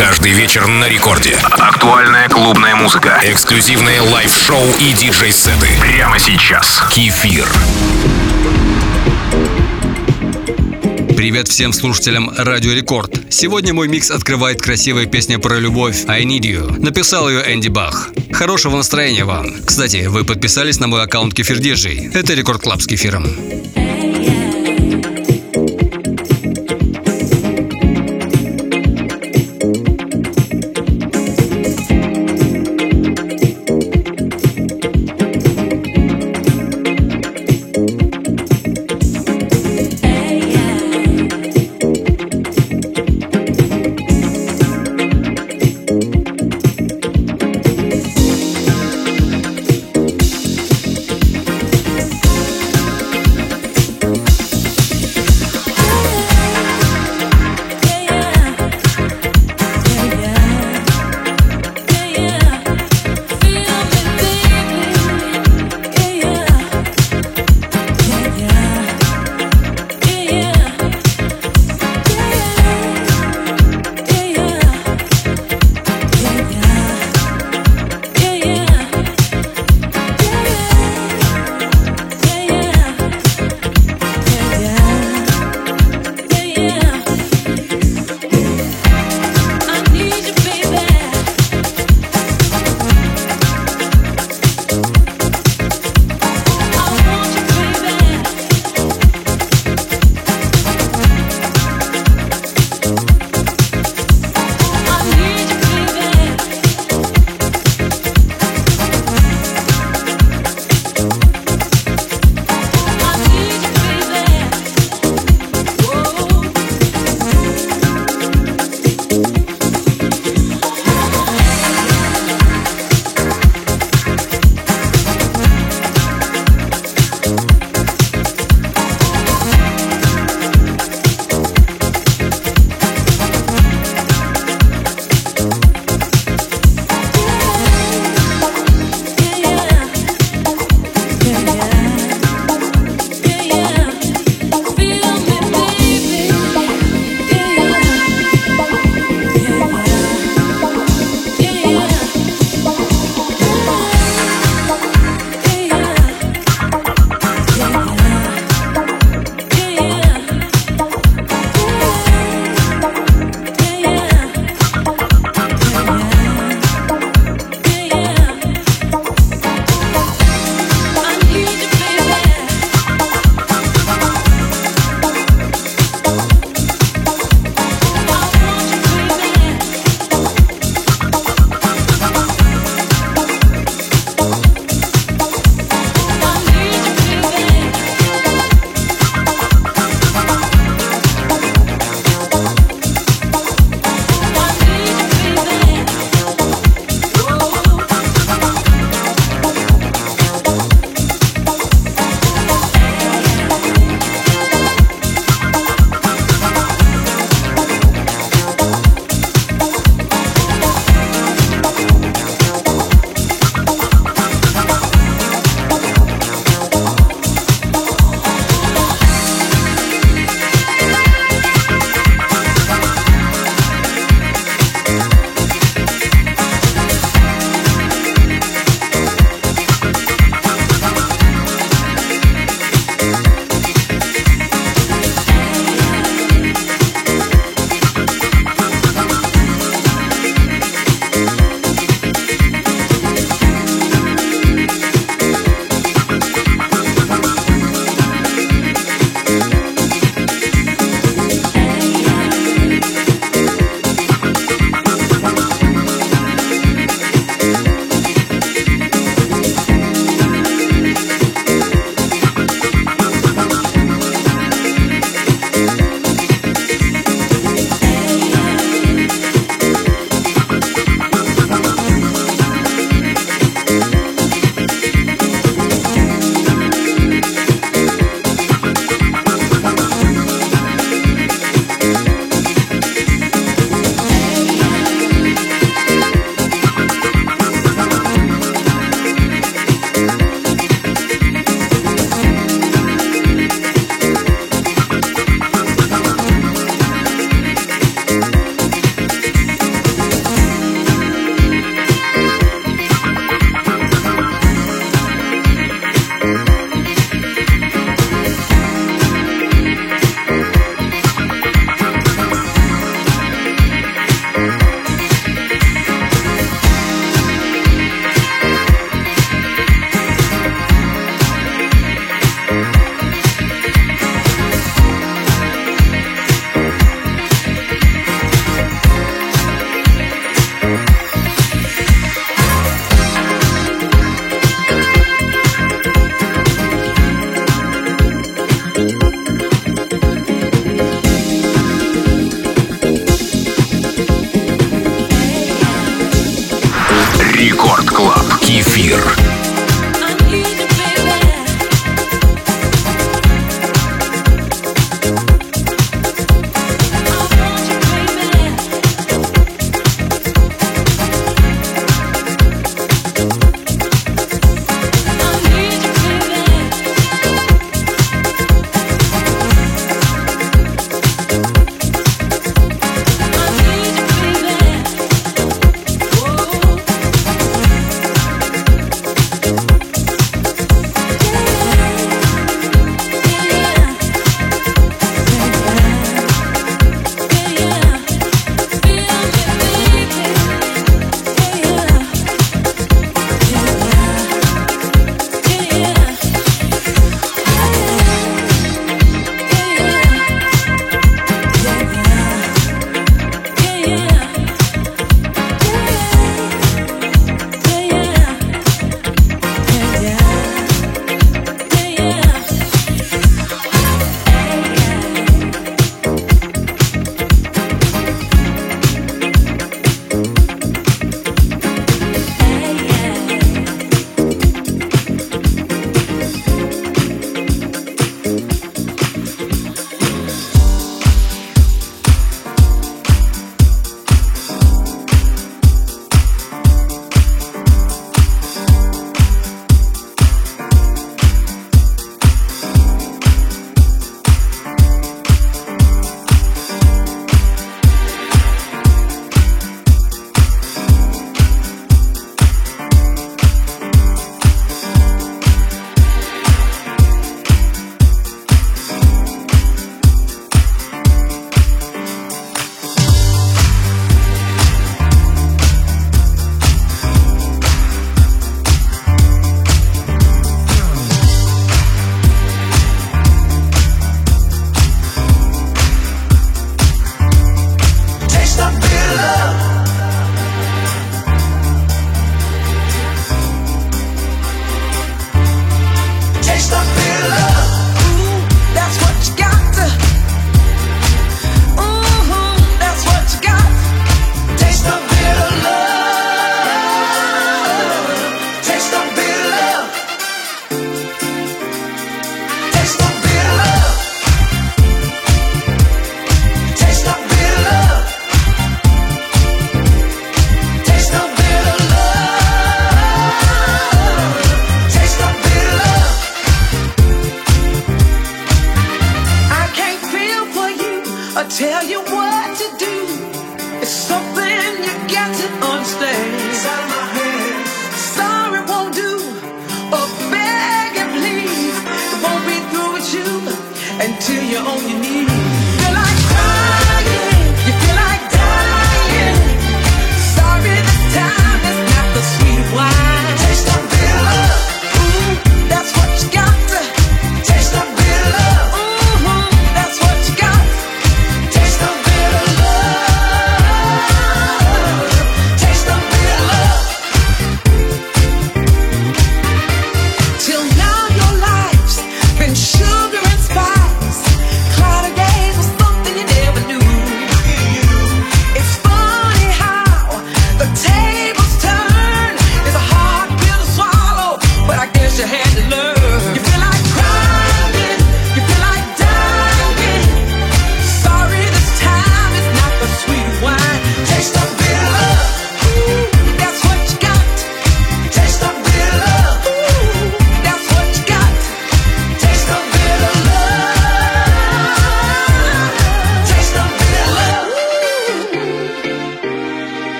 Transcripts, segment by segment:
Каждый вечер на рекорде. Актуальная клубная музыка. Эксклюзивные live-шоу и диджей-сеты. Прямо сейчас. Кефир. Привет всем слушателям Радио Рекорд. Сегодня мой микс открывает красивая песня про любовь «I Need You». Написал ее Энди Бах. Хорошего настроения вам. Кстати, вы подписались на мой аккаунт Кефир Диджей. Это Record Club с кефиром.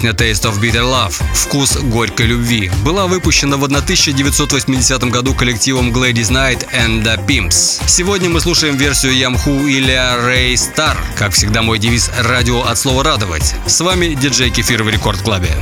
Песня Taste of Bitter Love «Вкус горькой любви» была выпущена в 1980 году коллективом Gladys Knight and the Pimps. Сегодня мы слушаем версию Ямху или Ray Star. Как всегда, мой девиз «Радио от слова радовать». С вами диджей Кефир в Рекорд Клабе.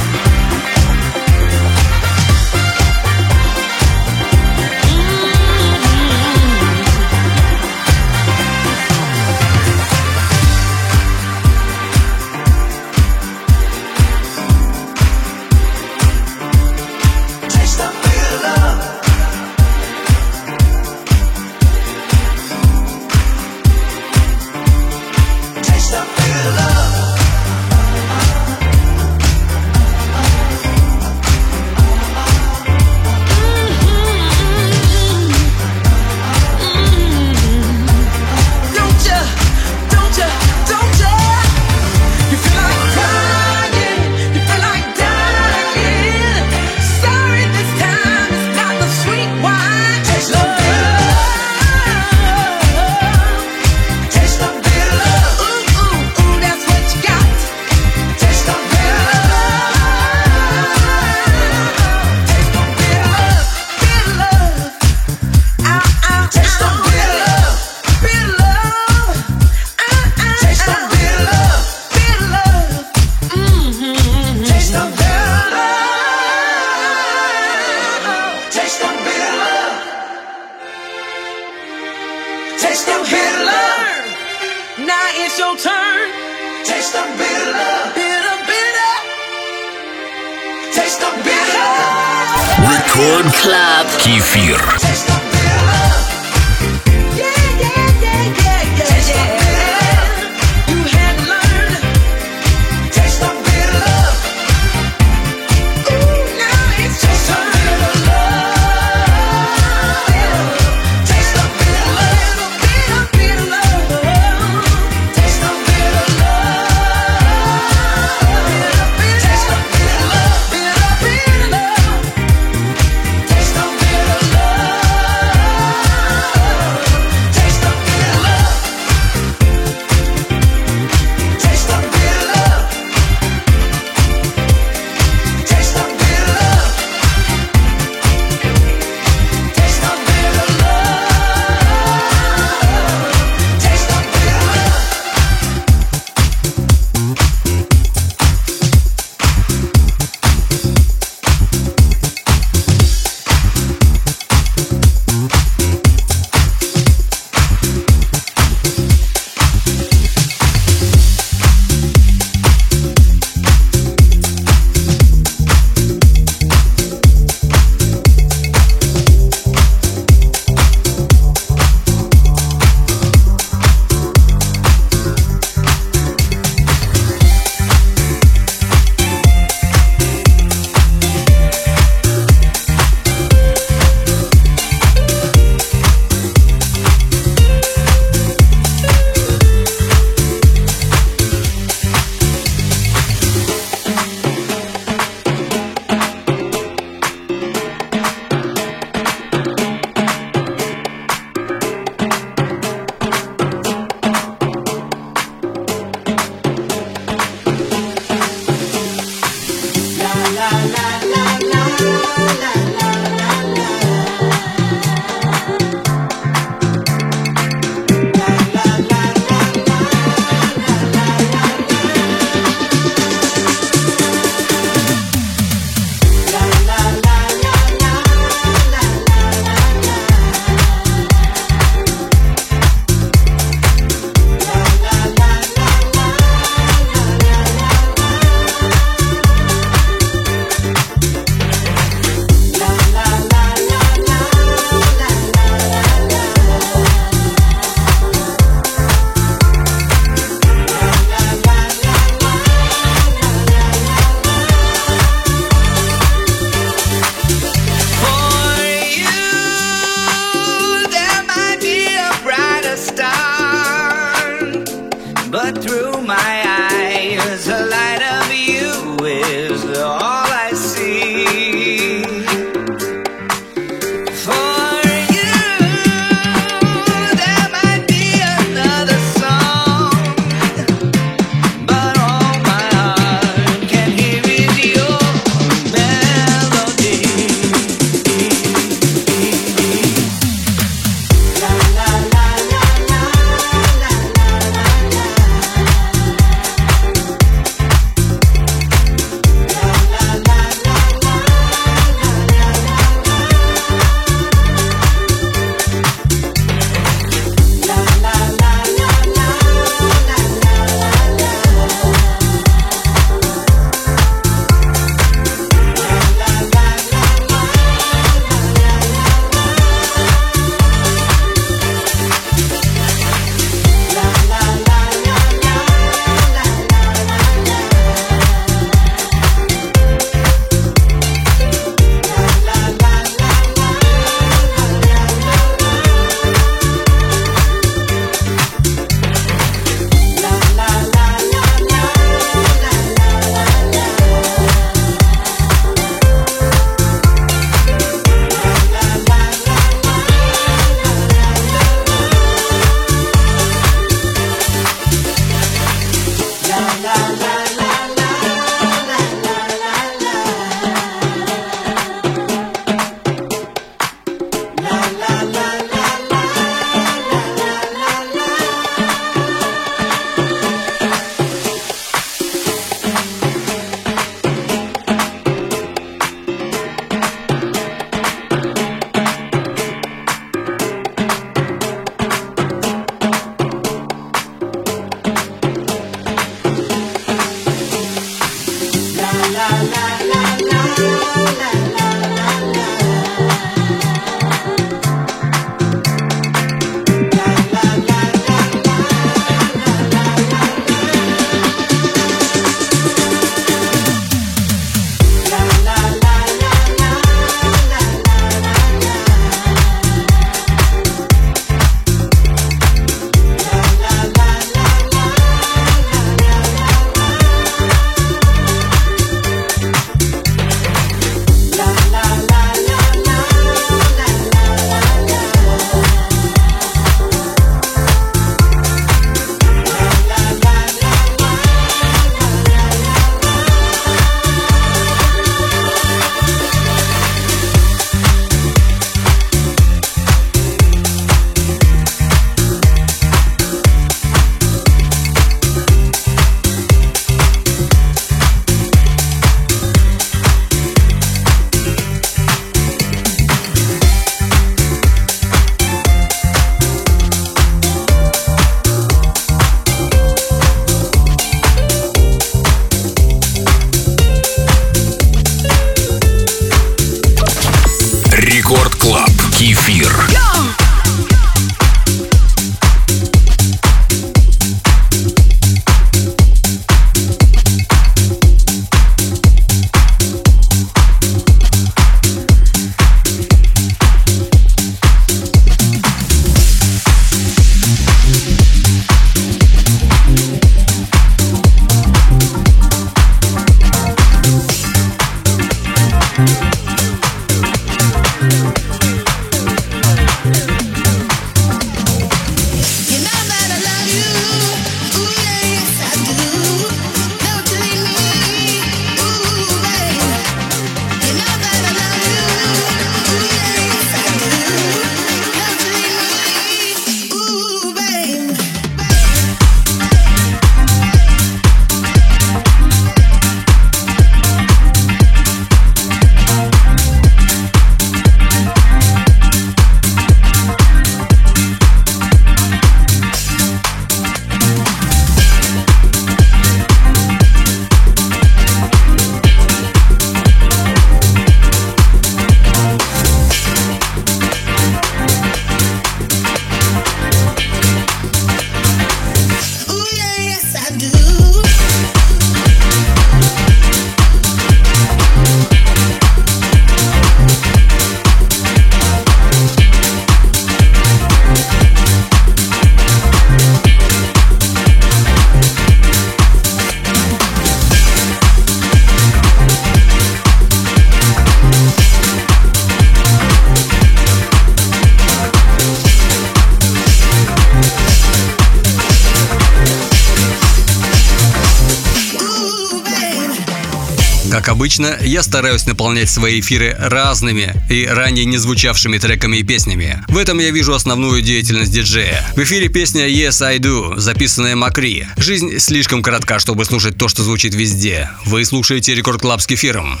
Я стараюсь наполнять свои эфиры разными и ранее не звучавшими треками и песнями. В этом я вижу основную деятельность диджея. В эфире песня Yes I Do, записанная Макри. Жизнь слишком коротка, чтобы слушать то, что звучит везде. Вы слушаете Record Club с кефиром.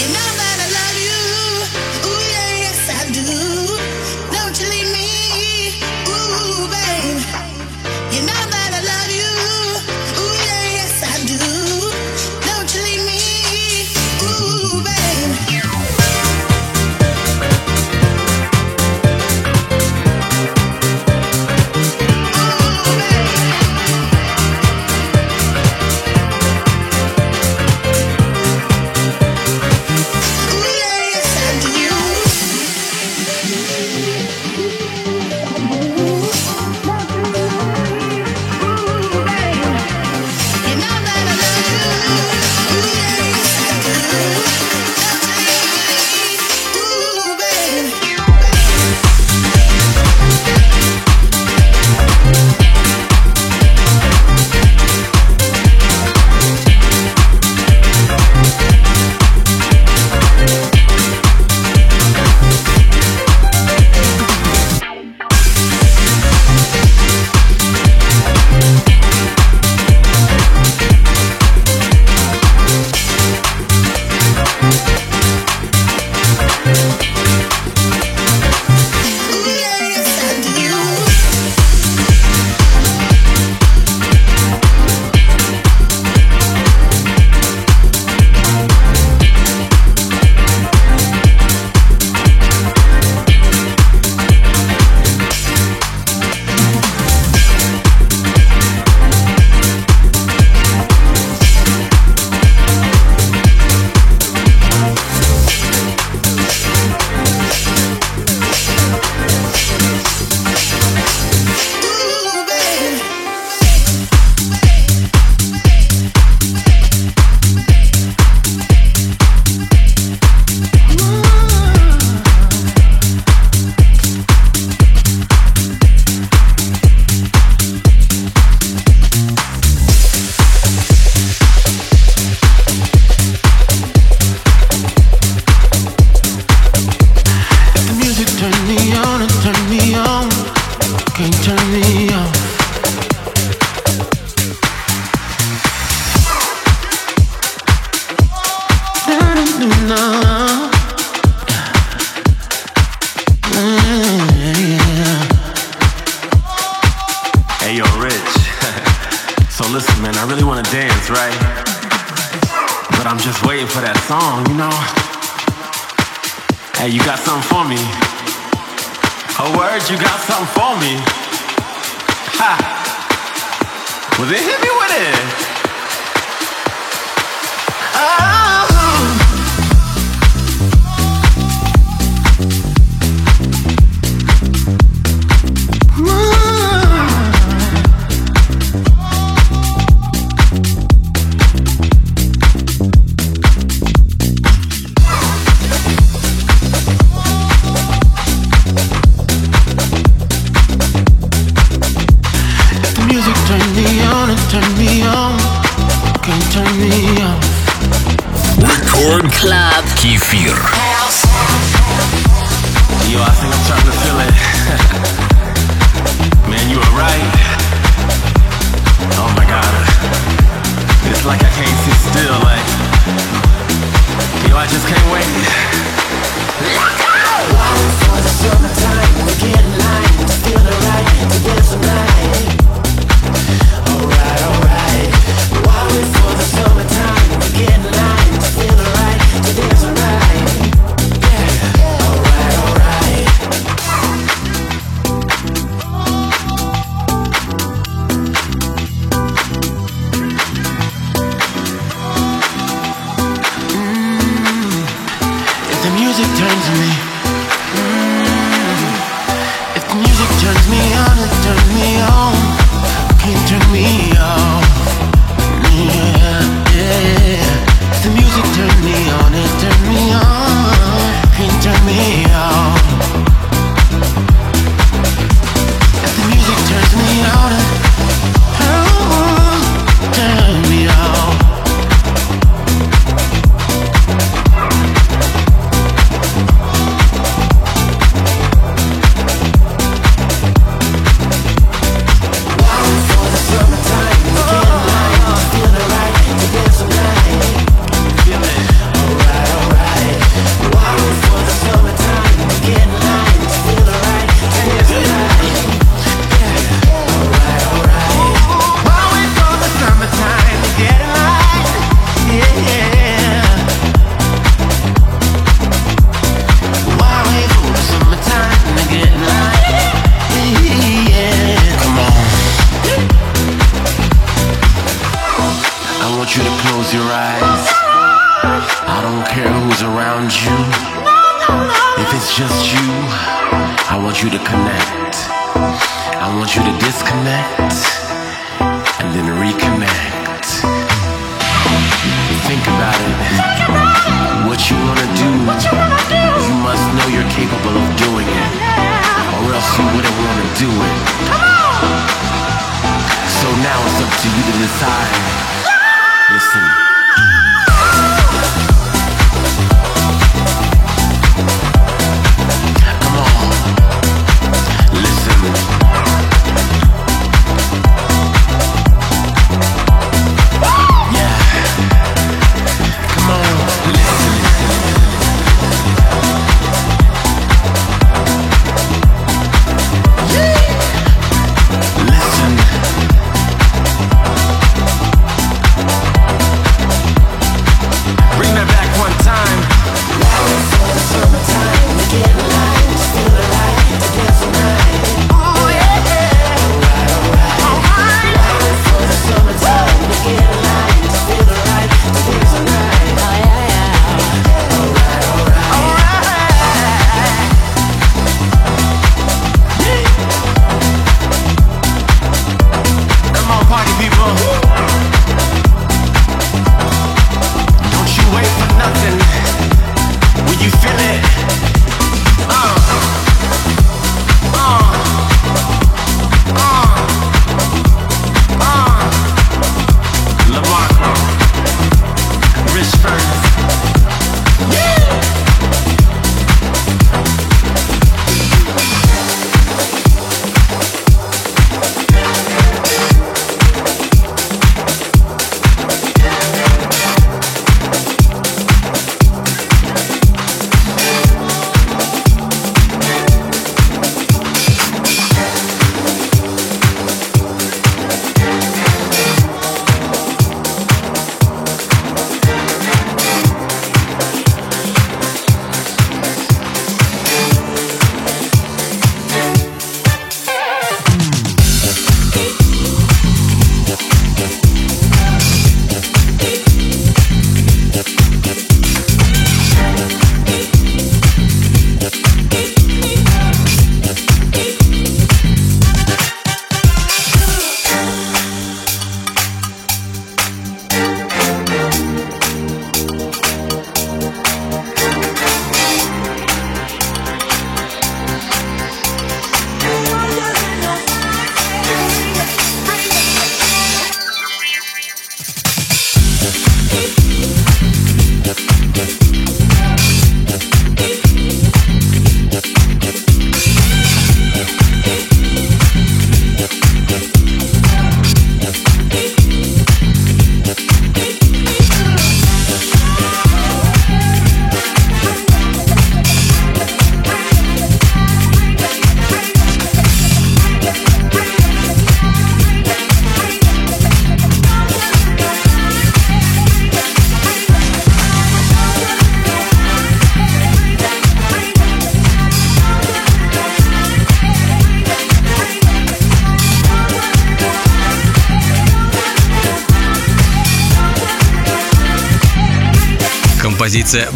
You do it. Come on! So now it's up to you to decide.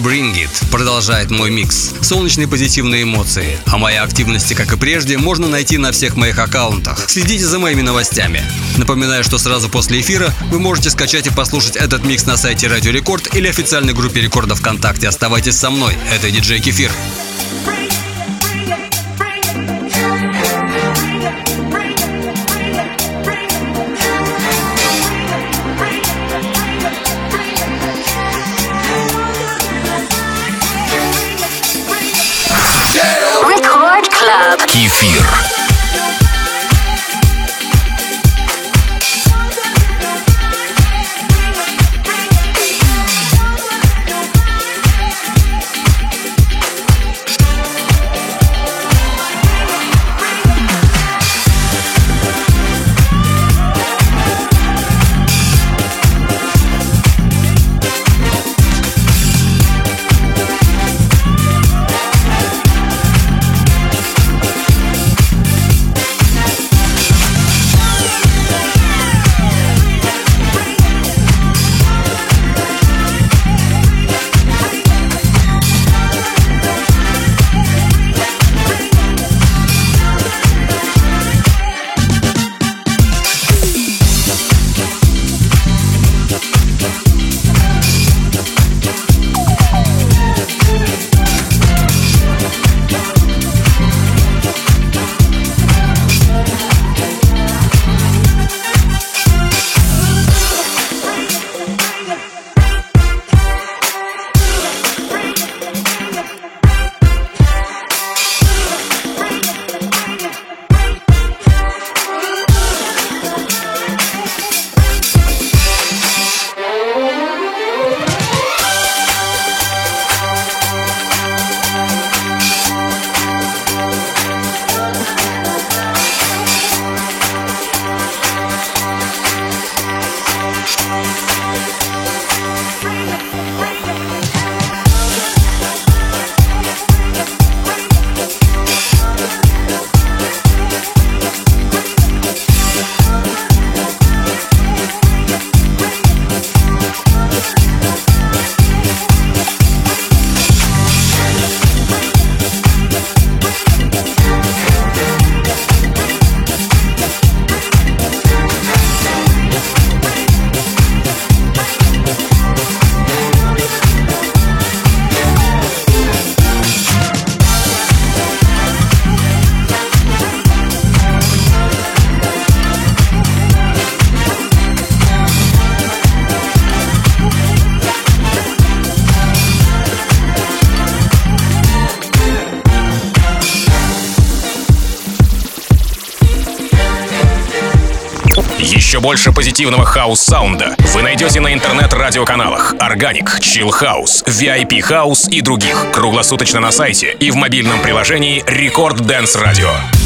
Bring It продолжает мой микс. Солнечные позитивные эмоции. А мои активности, как и прежде, можно найти на всех моих аккаунтах. Следите за моими новостями. Напоминаю, что сразу после эфира вы можете скачать и послушать этот микс на сайте Радио Рекорд или официальной группе Рекорда ВКонтакте. Оставайтесь со мной. Это диджей Кефир. Record больше позитивного хаус-sound а вы найдете на интернет-радиоканалах Organic, Chill House, VIP House и других. Круглосуточно на сайте и в мобильном приложении Record Dance Radio.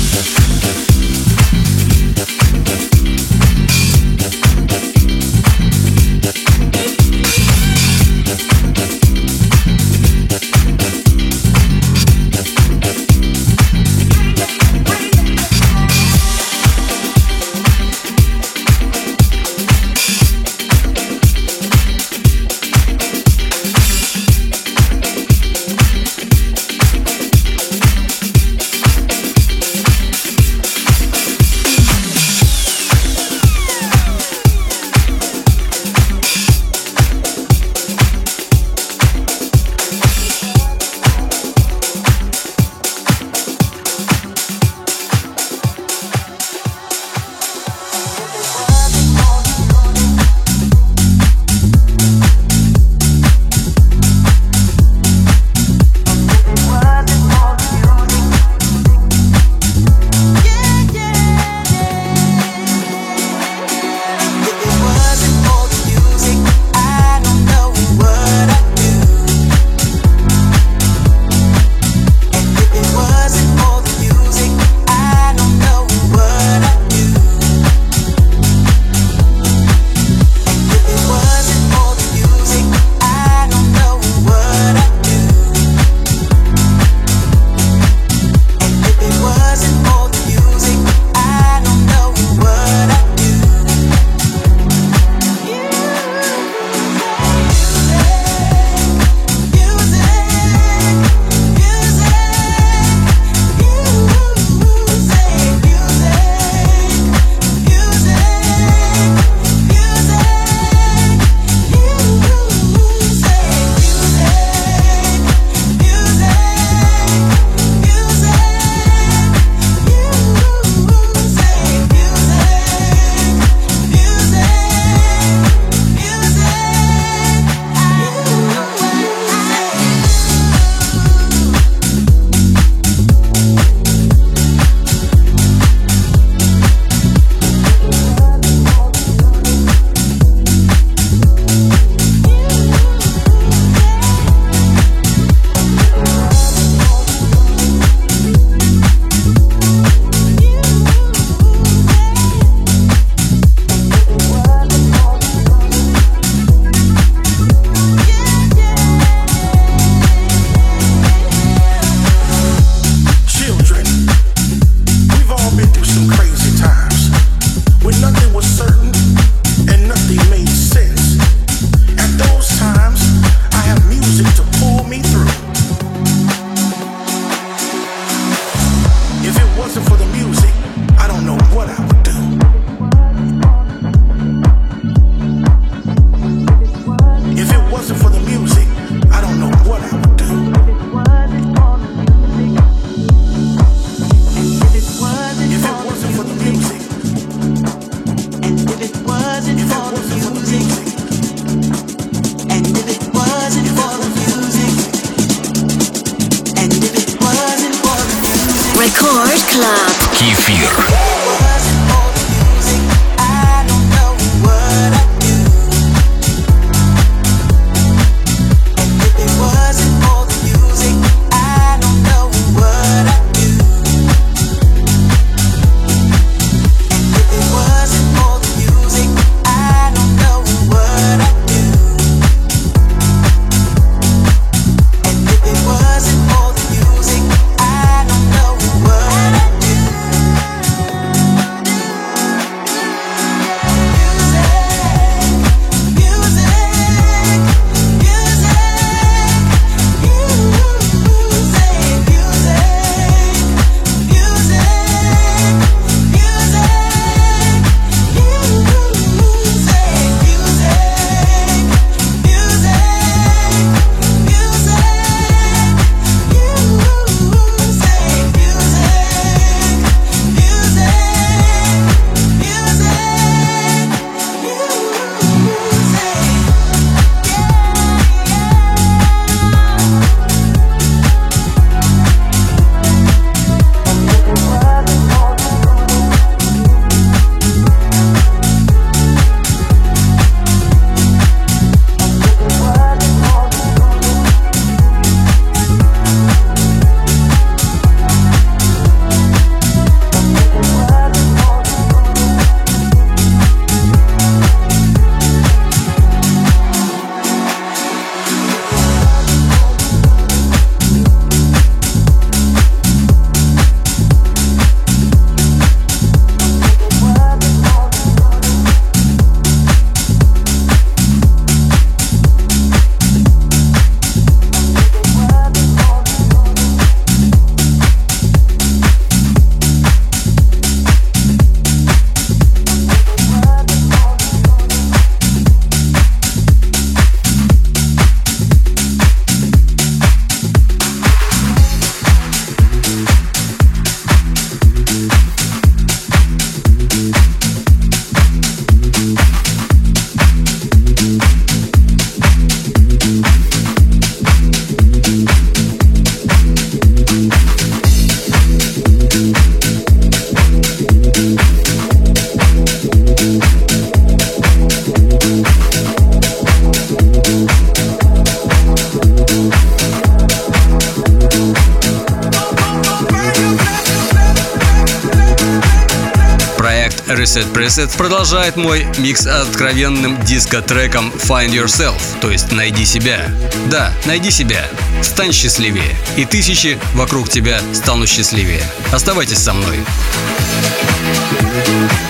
Проект Reset Preset продолжает мой микс откровенным диско-треком Find Yourself, то есть «Найди себя». Да, найди себя, стань счастливее, и тысячи вокруг тебя станут счастливее. Оставайтесь со мной. thank you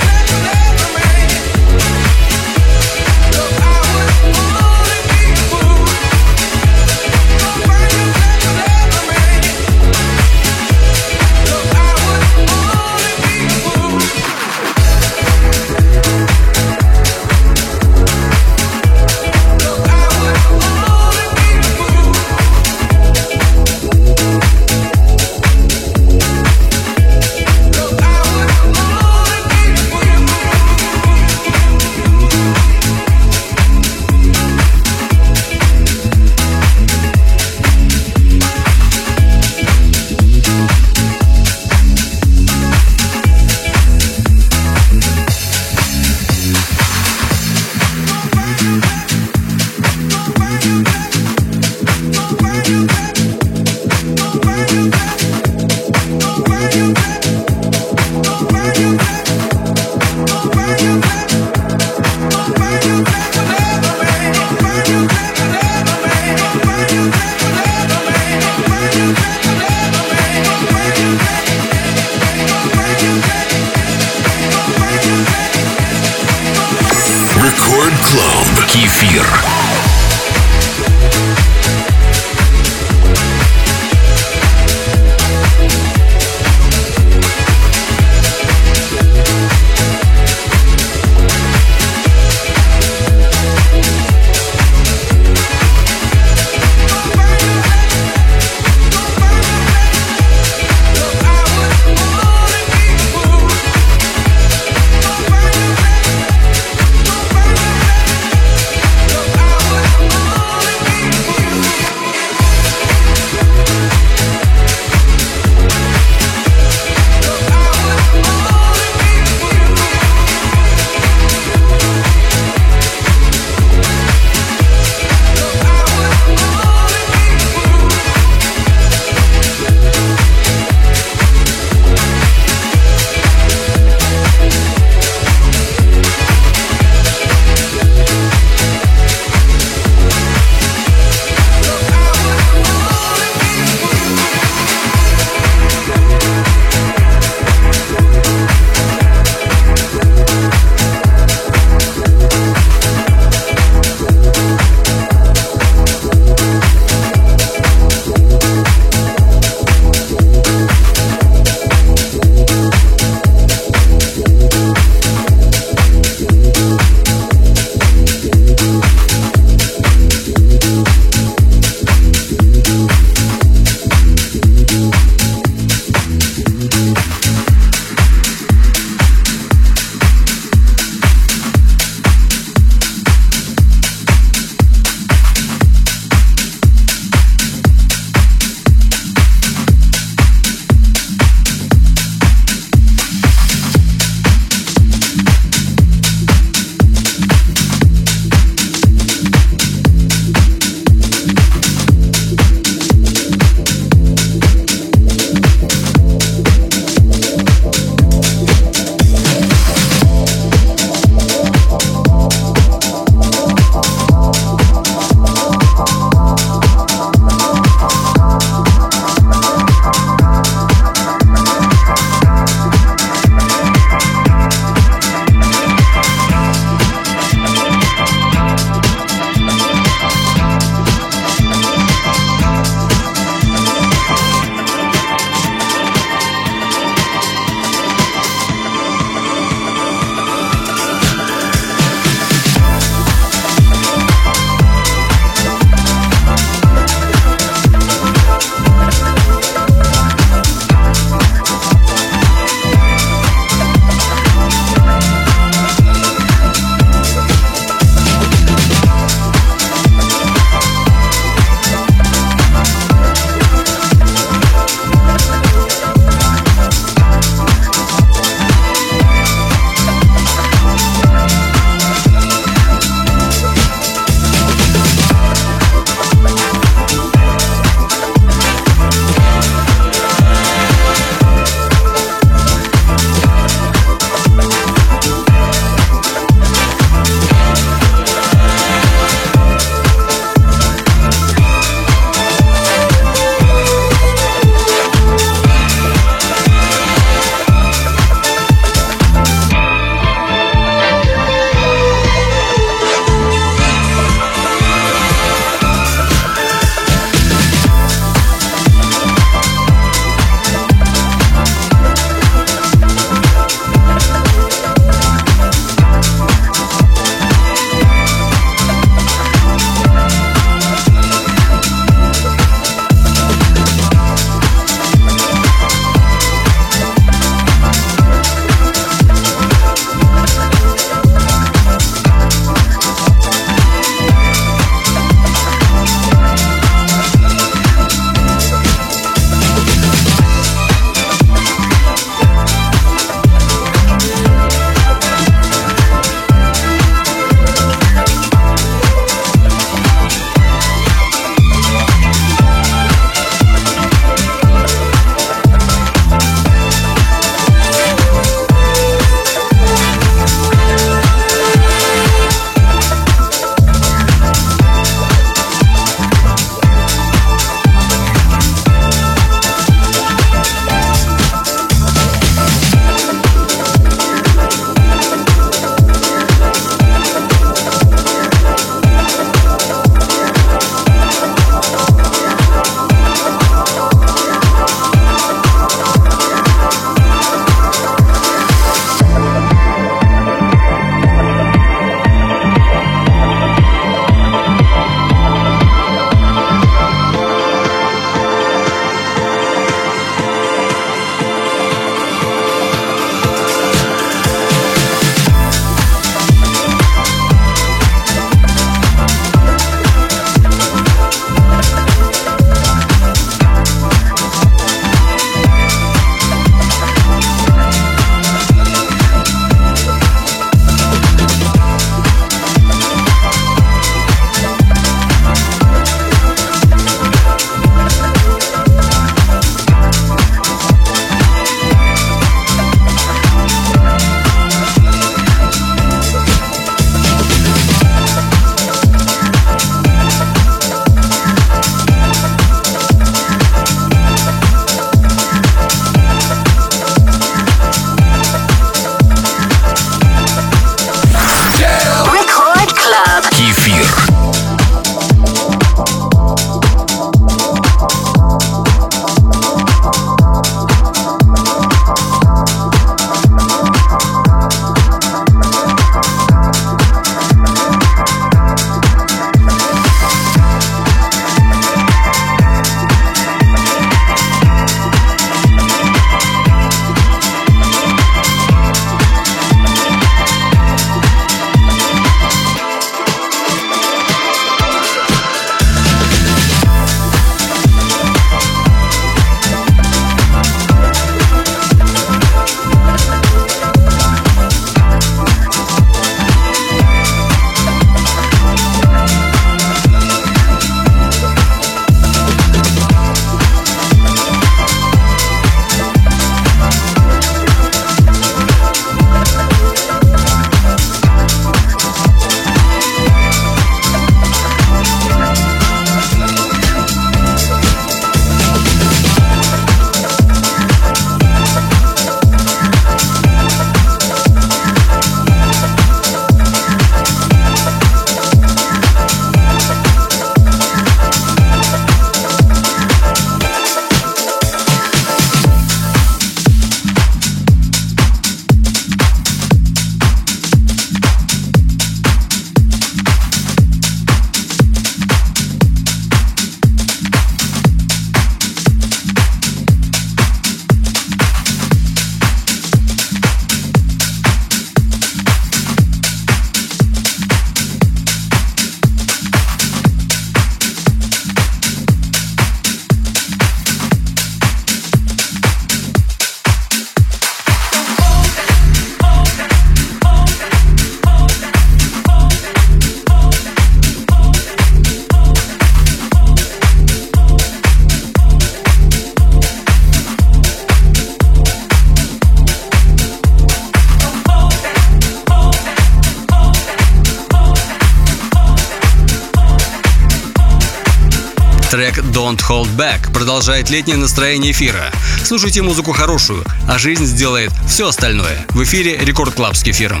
продолжает летнее настроение эфира. Слушайте музыку хорошую, а жизнь сделает все остальное. В эфире Record Club с кефиром.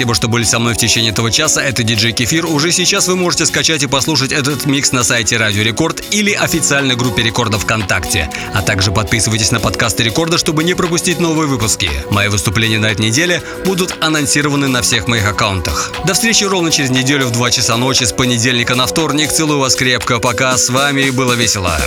Спасибо, что были со мной в течение этого часа. Это диджей Кефир. Уже сейчас вы можете скачать и послушать этот микс на сайте Радио Рекорд или официальной группе Рекорда ВКонтакте. А также подписывайтесь на подкасты Рекорда, чтобы не пропустить новые выпуски. Мои выступления на этой неделе будут анонсированы на всех моих аккаунтах. До встречи ровно через неделю в 2 часа ночи с понедельника на вторник. Целую вас крепко. Пока. С вами было весело.